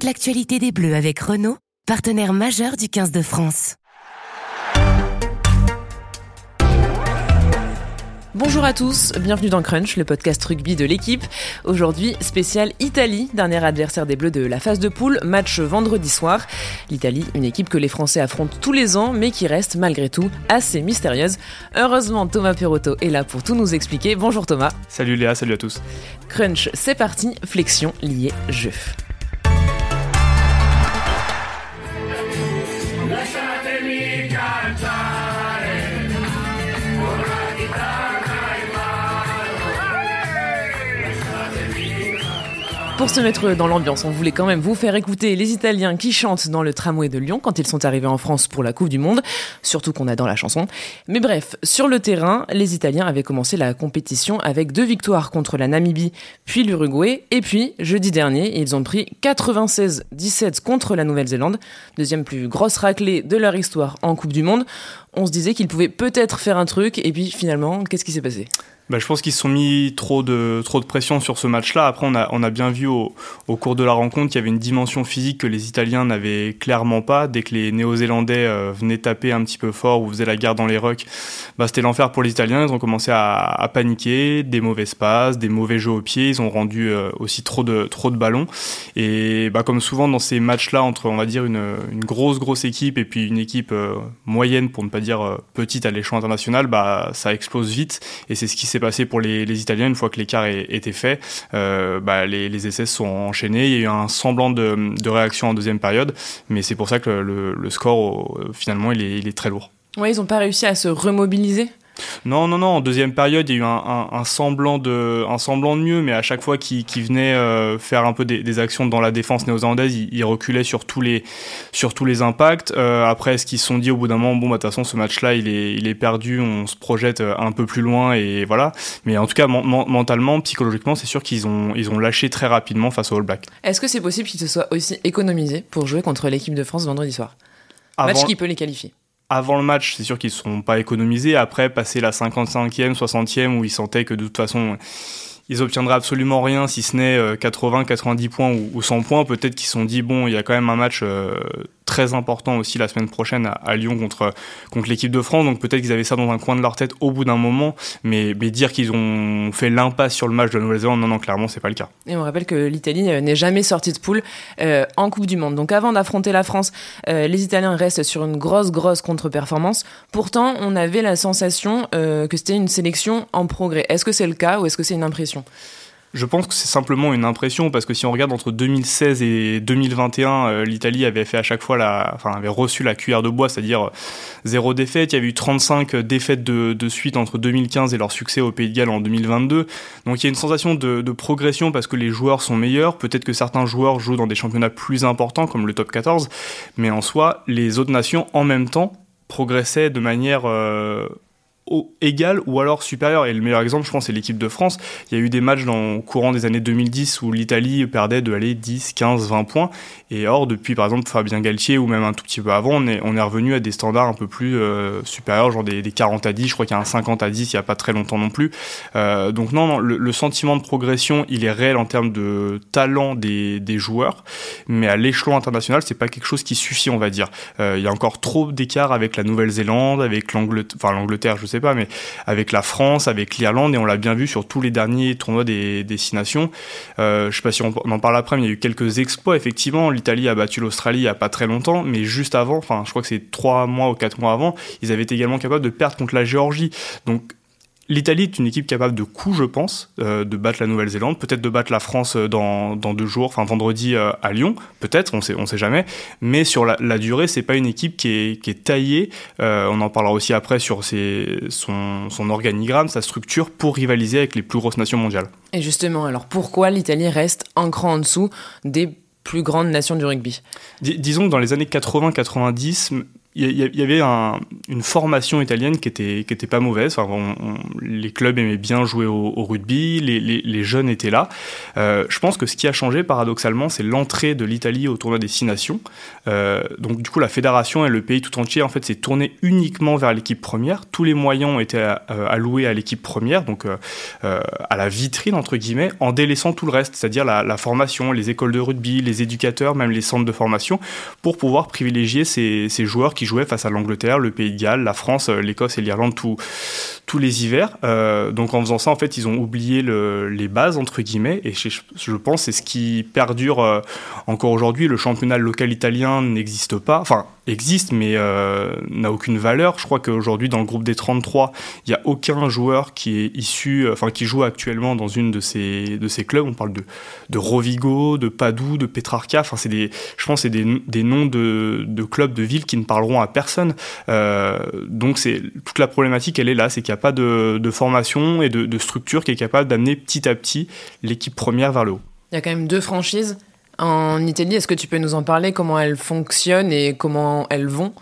toute l'actualité des Bleus avec Renault, partenaire majeur du 15 de France. Bonjour à tous, bienvenue dans Crunch, le podcast rugby de l'équipe. Aujourd'hui, spécial Italie, dernier adversaire des Bleus de la phase de poule, match vendredi soir. L'Italie, une équipe que les Français affrontent tous les ans, mais qui reste malgré tout assez mystérieuse. Heureusement, Thomas Perotto est là pour tout nous expliquer. Bonjour Thomas. Salut Léa, salut à tous. Crunch, c'est parti, flexion liée jeu. Pour se mettre dans l'ambiance, on voulait quand même vous faire écouter les Italiens qui chantent dans le tramway de Lyon quand ils sont arrivés en France pour la Coupe du Monde, surtout qu'on adore la chanson. Mais bref, sur le terrain, les Italiens avaient commencé la compétition avec deux victoires contre la Namibie, puis l'Uruguay, et puis jeudi dernier, ils ont pris 96-17 contre la Nouvelle-Zélande, deuxième plus grosse raclée de leur histoire en Coupe du Monde. On se disait qu'ils pouvaient peut-être faire un truc, et puis finalement, qu'est-ce qui s'est passé? Bah, je pense qu'ils se sont mis trop de, trop de pression sur ce match-là. Après, on a, on a bien vu au, cours de la rencontre qu'il y avait une dimension physique que les Italiens n'avaient clairement pas. Dès que les Néo-Zélandais euh, venaient taper un petit peu fort ou faisaient la guerre dans les rucks, bah, c'était l'enfer pour les Italiens. Ils ont commencé à, paniquer, des mauvais passes, des mauvais jeux au pied. Ils ont rendu euh, aussi trop de, trop de ballons. Et bah, comme souvent dans ces matchs-là, entre on va dire une, une, grosse, grosse équipe et puis une équipe euh, moyenne, pour ne pas dire petite à l'échelon international, bah, ça explose vite. Et c'est ce qui s'est passé pour les, Italiens une fois que l'écart était fait. Euh, bah, les, essais sont enchaînés. Il y a eu un semblant de, réaction en deuxième période, mais c'est pour ça que le, score finalement il est très lourd. Ouais, ils n'ont pas réussi à se remobiliser? Non, non, non. En deuxième période, il y a eu un, un, un semblant de, un semblant de mieux, mais à chaque fois qu'il qu venait euh, faire un peu des, des, actions dans la défense néo-zélandaise, il, il, reculait sur tous les, sur tous les impacts. Euh, après, est-ce qu'ils se sont dit au bout d'un moment, bon, bah, de toute façon, ce match-là, il est, il est perdu, on se projette euh, un peu plus loin et voilà. Mais en tout cas, mentalement, psychologiquement, c'est sûr qu'ils ont, ils ont lâché très rapidement face aux All Blacks. Est-ce que c'est possible qu'ils se soient aussi économisés pour jouer contre l'équipe de France vendredi soir? Avant... Match qui peut les qualifier avant le match, c'est sûr qu'ils ne sont pas économisés. Après, passer la 55e, 60e, où ils sentaient que de toute façon, ils obtiendraient absolument rien, si ce n'est 80, 90 points ou 100 points. Peut-être qu'ils se sont dit, bon, il y a quand même un match très important aussi la semaine prochaine à, Lyon contre, contre l'équipe de France. Donc peut-être qu'ils avaient ça dans un coin de leur tête au bout d'un moment, mais, mais dire qu'ils ont fait l'impasse sur le match de la Nouvelle-Zélande, non, non, clairement, c'est pas le cas. Et on rappelle que l'Italie n'est jamais sortie de poule euh, en Coupe du Monde. Donc avant d'affronter la France, euh, les Italiens restent sur une grosse, grosse contre-performance. Pourtant, on avait la sensation euh, que c'était une sélection en progrès. Est-ce que c'est le cas ou est-ce que c'est une impression? Je pense que c'est simplement une impression parce que si on regarde entre 2016 et 2021, euh, l'Italie avait fait à chaque fois la, enfin avait reçu la cuillère de bois, c'est-à-dire euh, zéro défaite. Il y avait eu 35 défaites de, de, suite entre 2015 et leur succès au Pays de Galles en 2022. Donc il y a une sensation de, de progression parce que les joueurs sont meilleurs. Peut-être que certains joueurs jouent dans des championnats plus importants comme le top 14, mais en soi, les autres nations en même temps progressaient de manière euh, égal ou alors supérieur. Et le meilleur exemple, je pense, c'est l'équipe de France. Il y a eu des matchs dans le courant des années 2010 où l'Italie perdait de aller 10, 15, 20 points. Et or, depuis par exemple Fabien Galtier ou même un tout petit peu avant, on est, on est revenu à des standards un peu plus euh, supérieurs, genre des, des, 40 à 10. Je crois qu'il y a un 50 à 10 il n'y a pas très longtemps non plus. Euh, donc non, le, sentiment de progression, il est réel en termes de talent des, des joueurs. Mais à l'échelon international, c'est pas quelque chose qui suffit, on va dire. Euh, il y a encore trop d'écart avec la Nouvelle-Zélande, avec l'Angleterre, enfin l'Angleterre, je sais pas, mais avec la France, avec l'Irlande, et on l'a bien vu sur tous les derniers tournois des, des six nations. Euh, je sais pas si on, en parle après, mais il y a eu quelques exploits, effectivement. L'Italie a battu l'Australie il y a pas très longtemps, mais juste avant, enfin, je crois que c'est trois mois ou quatre mois avant, ils avaient été également capables de perdre contre la Géorgie. Donc, L'Italie est une équipe capable de coup, je pense, euh, de battre la Nouvelle-Zélande, peut-être de battre la France dans, dans deux jours, enfin vendredi euh, à Lyon, peut-être, on sait, on sait jamais. Mais sur la, la durée, c'est pas une équipe qui est, qui est taillée. Euh, on en parlera aussi après sur ses, son, son organigramme, sa structure pour rivaliser avec les plus grosses nations mondiales. Et justement, alors pourquoi l'Italie reste un cran en dessous des plus grandes nations du rugby? Dis, Disons que dans les années 80-90, il y, avait une formation italienne qui était, qui était pas mauvaise. Les clubs aimaient bien jouer au, rugby, les, jeunes étaient là. Euh, je pense que ce qui a changé, paradoxalement, c'est l'entrée de l'Italie au tournoi des Six Nations. Euh, donc, du coup, la fédération et le pays tout entier, en fait, s'est tourné uniquement vers l'équipe première. Tous les moyens ont été euh, alloués à l'équipe première, donc à la vitrine, entre guillemets, en délaissant tout le reste, c'est-à-dire la, formation, les écoles de rugby, les éducateurs, même les centres de formation, pour pouvoir privilégier ces, ces joueurs jouaient face à l'Angleterre, le Pays de Galles, la France, euh, l'Écosse et l'Irlande tous les hivers. Euh, donc en faisant ça, en fait, ils ont oublié les bases, entre guillemets, et je, je pense c'est ce qui perdure euh, encore aujourd'hui. Le championnat local italien n'existe pas. Enfin, existe, mais euh, n'a aucune valeur. Je crois qu'aujourd'hui, dans le groupe des 33, il n'y a aucun joueur qui est issu, enfin qui joue actuellement dans une de ces, de ces clubs. On parle de, de Rovigo, de Padoue, de Petrarca. Enfin, c'est des, je pense, c'est des, des, noms de, de, clubs, de villes qui ne parleront à personne. Donc, c'est toute la problématique, elle est là, c'est qu'il n'y a pas de, formation et de structure qui est capable d'amener petit à petit l'équipe première vers le haut. Il y a quand même deux franchises en Italie. Est-ce que tu peux nous en parler, comment elles fonctionnent et comment elles vont?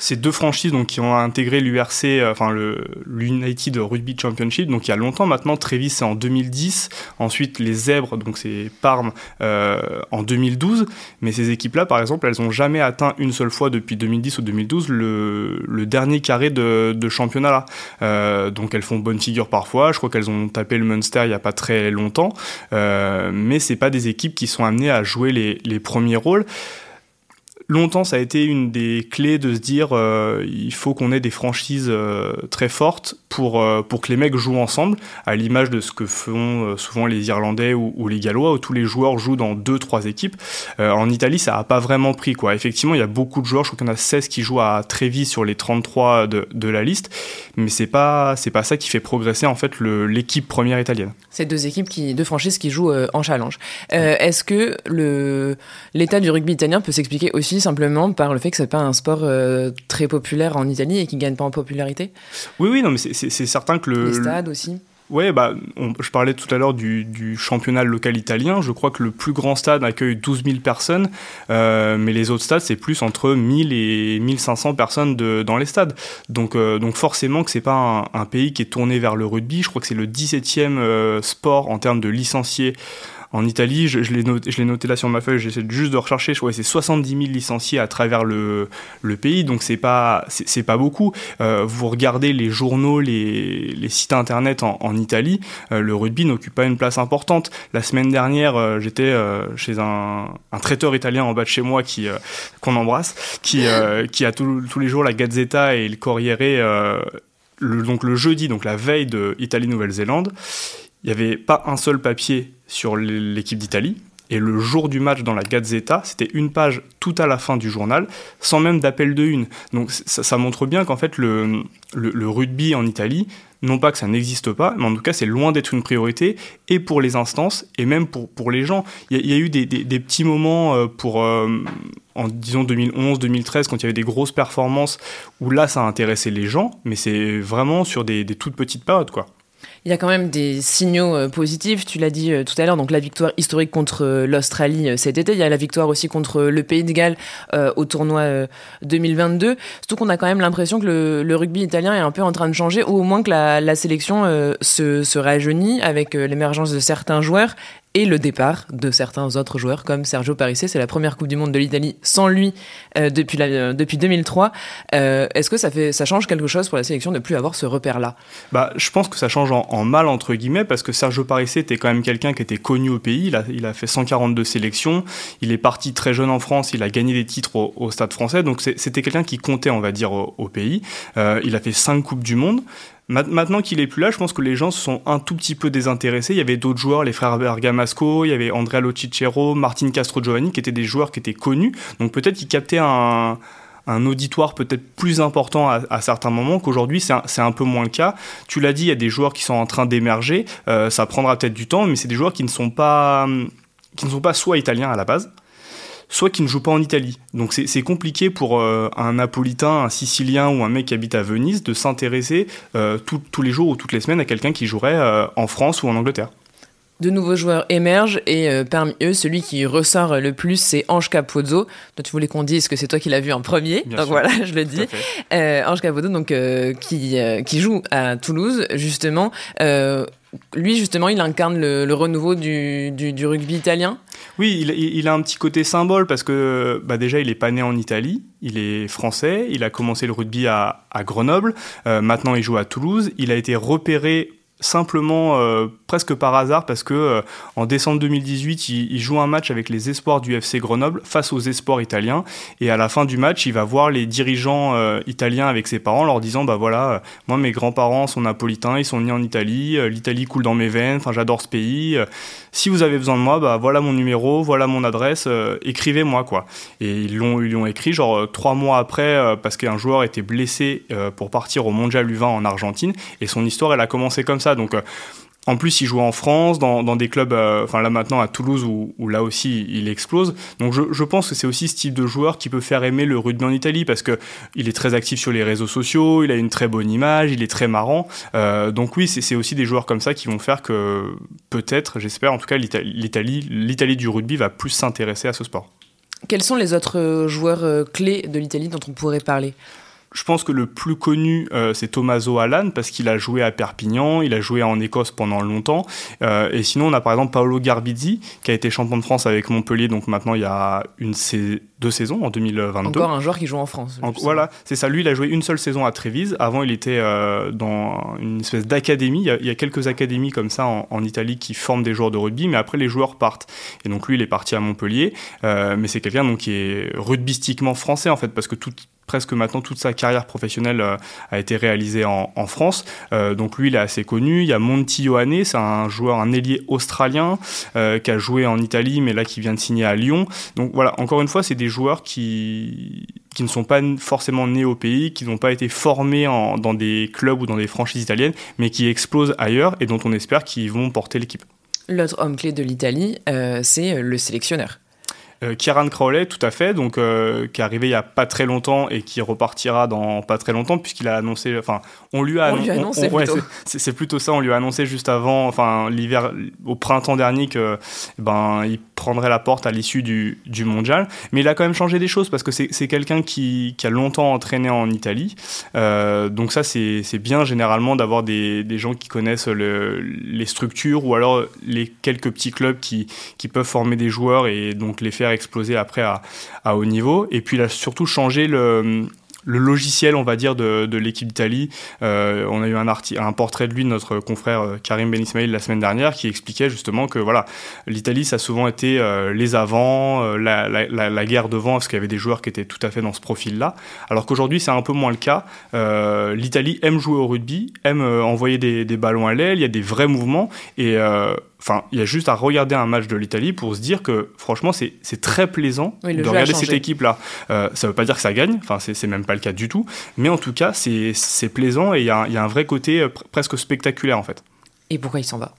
Ces deux franchises donc, qui ont intégré l'URC, euh, enfin l'United Rugby Championship, donc il y a longtemps maintenant. Trévis, c'est en 2010. Ensuite, les Zèbres, donc c'est Parme, euh, en 2012. Mais ces équipes-là, par exemple, elles n'ont jamais atteint une seule fois depuis 2010 ou 2012 le, le dernier carré de, de championnat là. Euh, donc elles font bonne figure parfois. Je crois qu'elles ont tapé le Munster il n'y a pas très longtemps. Euh, mais c'est pas des équipes qui sont amenées à jouer les, les premiers rôles longtemps, ça a été une des clés de se dire euh, il faut qu'on ait des franchises euh, très fortes pour, euh, pour que les mecs jouent ensemble, à l'image de ce que font souvent les Irlandais ou, les Gallois, où tous les joueurs jouent dans deux, trois équipes. en Italie, ça n'a pas vraiment pris. Quoi. Effectivement, il y a beaucoup de joueurs, je crois qu'il y en a 16 qui jouent à Trévis sur les 33 de, de la liste, mais c'est pas, c'est pas ça qui fait progresser en fait l'équipe première italienne. C'est deux équipes, qui, deux franchises qui jouent en challenge. Est-ce que l'état du rugby italien peut s'expliquer aussi simplement par le fait que c'est pas un sport euh, très populaire en Italie et qui gagne pas en popularité Oui, oui, non, mais c'est certain que le. Les stades aussi Ouais, bah, je parlais tout à l'heure du, championnat local italien. Je crois que le plus grand stade accueille 12 000 personnes, euh, mais les autres stades, c'est plus entre 1000 et 1500 personnes de, dans les stades. Donc, euh, donc forcément que c'est pas un, pays qui est tourné vers le rugby. Je crois que c'est le 17e sport en termes de licenciés en Italie, je, je l'ai noté, là sur ma feuille, j'essaie juste de rechercher, je crois que c'est 70 000 licenciés à travers le, pays, donc c'est pas, pas beaucoup. Euh, vous regardez les journaux, les, sites internet en, Italie, euh, le rugby n'occupe pas une place importante. La semaine dernière, euh, j'étais chez un, un, traiteur italien en bas de chez moi qui qu'on embrasse, qui, qui a tous les jours la Gazzetta et le Corriere. Le, donc le jeudi, donc la veille de Italie-Nouvelle-Zélande, il n'y avait pas un seul papier sur l'équipe d'Italie. Et le jour du match dans la Gazzetta, c'était une page tout à la fin du journal, sans même d'appel de une. Donc ça, montre bien qu'en fait le, le, rugby en Italie, non pas que ça n'existe pas, mais en tout cas c'est loin d'être une priorité, et pour les instances, et même pour, pour les gens. Il y, a eu des, des, petits moments euh, pour, euh, en disons 2011, 2013, quand il y avait des grosses performances, où là ça a intéressé les gens, mais c'est vraiment sur des, des toutes petites périodes, quoi. Il y a quand même des signaux euh, positifs, tu l'as dit euh, tout à l'heure, donc la victoire historique contre euh, l'Australie cet été, il y a la victoire aussi contre le Pays de Galles au tournoi 2022, surtout qu'on a quand même l'impression que le, rugby italien est un peu en train de changer, ou au moins que la, sélection se, rajeunit avec l'émergence de certains joueurs et le départ de certains autres joueurs comme Sergio Parisse. C'est la première Coupe du Monde de l'Italie sans lui depuis, depuis 2003. Euh, Est-ce que ça change quelque chose pour la sélection de ne plus avoir ce repère-là? Bah, Je pense que ça change en, mal, entre guillemets, parce que Sergio Parisse était quand même quelqu'un qui était connu au pays. Il a, il a, fait 142 sélections. Il est parti très jeune en France. Il a gagné des titres au, Stade français. Donc c'était quelqu'un qui comptait, on va dire, au, au pays. Euh, il a fait 5 Coupes du Monde. Maintenant qu'il est plus là, je pense que les gens se sont un tout petit peu désintéressés. Il y avait d'autres joueurs, les frères Bergamasco, il y avait Andrea Locicero, Martin Castro Giovanni, qui étaient des joueurs qui étaient connus. Donc peut-être qu'ils captaient un, auditoire peut-être plus important à, certains moments qu'aujourd'hui c'est un, peu moins le cas. Tu l'as dit, il y a des joueurs qui sont en train d'émerger. Euh, ça prendra peut-être du temps, mais c'est des joueurs qui ne sont pas qui ne sont pas soit italiens à la base, soit qui ne joue pas en Italie. Donc c'est compliqué pour euh, un Napolitain, un Sicilien ou un mec qui habite à Venise de s'intéresser euh, tous les jours ou toutes les semaines à quelqu'un qui jouerait en France ou en Angleterre. De nouveaux joueurs émergent et euh, parmi eux, celui qui ressort le plus, c'est Ange Capozzo. Donc tu voulais qu'on dise que c'est toi qui l'as vu en premier. donc voilà, je le dis. Euh, Ange Capozzo, donc euh, qui qui joue à Toulouse justement. lui justement, il incarne le, renouveau du, du, rugby italien? Oui, il, il, a un petit côté symbole parce que bah déjà, il est pas né en Italie, il est français, il a commencé le rugby à, à Grenoble, maintenant il joue à Toulouse, il a été repéré simplement euh, presque par hasard parce que euh, en décembre 2018 il, joue un match avec les espoirs du FC Grenoble face aux espoirs italiens. Et à la fin du match il va voir les dirigeants euh, italiens avec ses parents leur disant bah voilà moi mes grands-parents sont napolitains ils sont nés en Italie l'Italie coule dans mes veines enfin j'adore ce pays si vous avez besoin de moi bah voilà mon numéro voilà mon adresse écrivez-moi quoi. Et ils l'ont ils écrit genre trois mois après parce qu'un joueur était blessé pour partir au Mondial U20 en Argentine. Et son histoire elle a commencé comme ça donc, euh, en plus, il joue en France, dans, des clubs, euh, enfin là maintenant à Toulouse, où, là aussi il explose. Donc je, pense que c'est aussi ce type de joueur qui peut faire aimer le rugby en Italie, parce que il est très actif sur les réseaux sociaux, il a une très bonne image, il est très marrant. Euh, donc oui, c'est aussi des joueurs comme ça qui vont faire que peut-être, j'espère en tout cas, l'Italie, l'Italie du rugby va plus s'intéresser à ce sport. Quels sont les autres joueurs clés de l'Italie dont on pourrait parler? Je pense que le plus connu, euh, c'est Tommaso Allan, parce qu'il a joué à Perpignan, il a joué en Écosse pendant longtemps. Euh, et sinon, on a par exemple Paolo Garbizzi, qui a été champion de France avec Montpellier, donc maintenant il y a une deux saisons, en 2022. Encore un joueur qui joue en France. voilà, c'est ça. Lui, il a joué une seule saison à Trévise. Avant, il était euh, dans une espèce d'académie. Il, y a quelques académies comme ça en, en, Italie qui forment des joueurs de rugby, mais après, les joueurs partent. Et donc, lui, il est parti à Montpellier. mais c'est quelqu'un qui est rugbystiquement français, en fait, parce que tout presque maintenant toute sa carrière professionnelle euh, a été réalisée en, France. Euh, donc lui, il est assez connu. Il y a Monty Ioane, c'est un joueur, un ailier australien euh, qui a joué en Italie, mais là qui vient de signer à Lyon. Donc voilà, encore une fois, c'est des joueurs qui qui ne sont pas forcément nés au pays, qui n'ont pas été formés dans des clubs ou dans des franchises italiennes, mais qui explosent ailleurs et dont on espère qu'ils vont porter l'équipe. L'autre homme clé de l'Italie, c'est le sélectionneur. Euh, Kieran Crowley, tout à fait, donc euh, qui est arrivé il y a pas très longtemps et qui repartira dans pas très longtemps puisqu'il a annoncé, enfin, on lui a, annoncé. c'est plutôt ça, on lui a annoncé juste avant, enfin, l'hiver, au printemps dernier que, ben, il prendrait la porte à l'issue du, du, mondial. Mais il a quand même changé des choses parce que c'est quelqu'un qui, qui, a longtemps entraîné en Italie. Euh, donc ça, c'est bien généralement d'avoir des, des, gens qui connaissent le, les structures ou alors les quelques petits clubs qui, qui peuvent former des joueurs et donc les faire exploser après à, à haut niveau. Et puis il a surtout changé le, le logiciel, on va dire, de, de l'équipe d'Italie. Euh, on a eu un, un portrait de lui, de notre confrère euh, Karim Ben Ismail, la semaine dernière, qui expliquait justement que voilà, l'Italie, ça a souvent été euh, les avants, euh, la, la, la, guerre devant, parce qu'il y avait des joueurs qui étaient tout à fait dans ce profil-là. Alors qu'aujourd'hui, c'est un peu moins le cas. L'Italie aime jouer au rugby, aime envoyer des, des, ballons à l'aile, il y a des vrais mouvements, et Enfin, il y a juste à regarder un match de l'Italie pour se dire que franchement, c'est très plaisant de regarder cette équipe-là. Euh, ça ne veut pas dire que ça gagne, enfin, c'est même pas le cas du tout, mais en tout cas, c'est plaisant et il y, y, a un vrai côté euh, presque spectaculaire en fait. Et pourquoi il s'en va?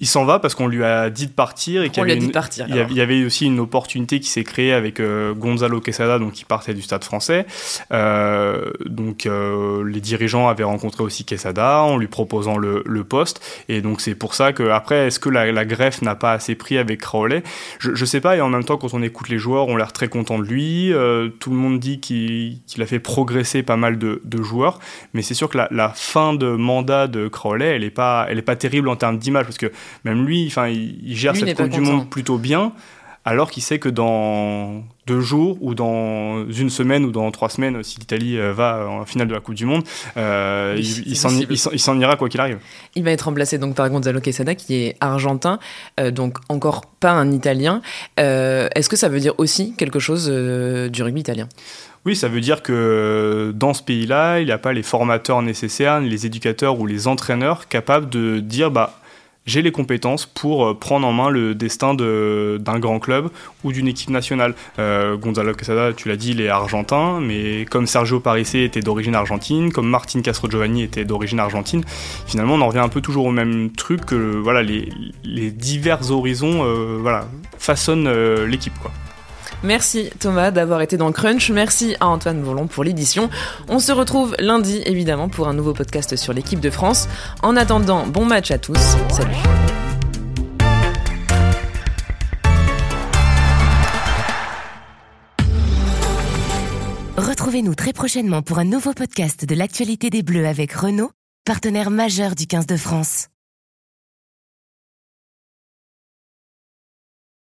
Il s'en va parce qu'on lui a dit de partir et qu'il y, il y, avait aussi une opportunité qui s'est créée avec euh, Gonzalo Quesada, donc qui partait du Stade Français. Euh, donc euh, les dirigeants avaient rencontré aussi Quesada en lui proposant le, le poste et donc c'est pour ça que après est-ce que la, la greffe n'a pas assez pris avec Crowley je, je sais pas et en même temps quand on écoute les joueurs on a l'air très contents de lui. tout le monde dit qu'il a fait progresser pas mal de, de joueurs, mais c'est sûr que la, la, fin de mandat de Crowley elle est pas elle est pas terrible en termes d'image parce que même lui, enfin, il, gère cette Coupe du Monde plutôt bien, alors qu'il sait que dans deux jours ou dans une semaine ou dans trois semaines, si l'Italie euh, va en finale de la Coupe du Monde, euh, il, s'en ira quoi qu'il arrive. Il va être remplacé donc par Gonzalo Quesada qui est argentin, euh, donc encore pas un Italien. Est-ce que ça veut dire aussi quelque chose du rugby italien? Oui, ça veut dire que dans ce pays-là, il n'y a pas les formateurs nécessaires, les éducateurs ou les entraîneurs capables de dire bah j'ai les compétences pour euh, prendre en main le destin d'un grand club ou d'une équipe nationale. Euh, Gonzalo Quesada, tu l'as dit, il est argentin, mais comme Sergio Parisse était d'origine argentine, comme Martin Castro Giovanni était d'origine argentine, finalement on en revient un peu toujours au même truc que voilà, les, divers horizons euh, voilà, façonnent l'équipe. Merci Thomas d'avoir été dans Crunch. Merci à Antoine Bourlon pour l'édition. On se retrouve lundi évidemment pour un nouveau podcast sur l'équipe de France. En attendant, bon match à tous. Salut. Retrouvez-nous très prochainement pour un nouveau podcast de l'actualité des Bleus avec Renault, partenaire majeur du 15 de France.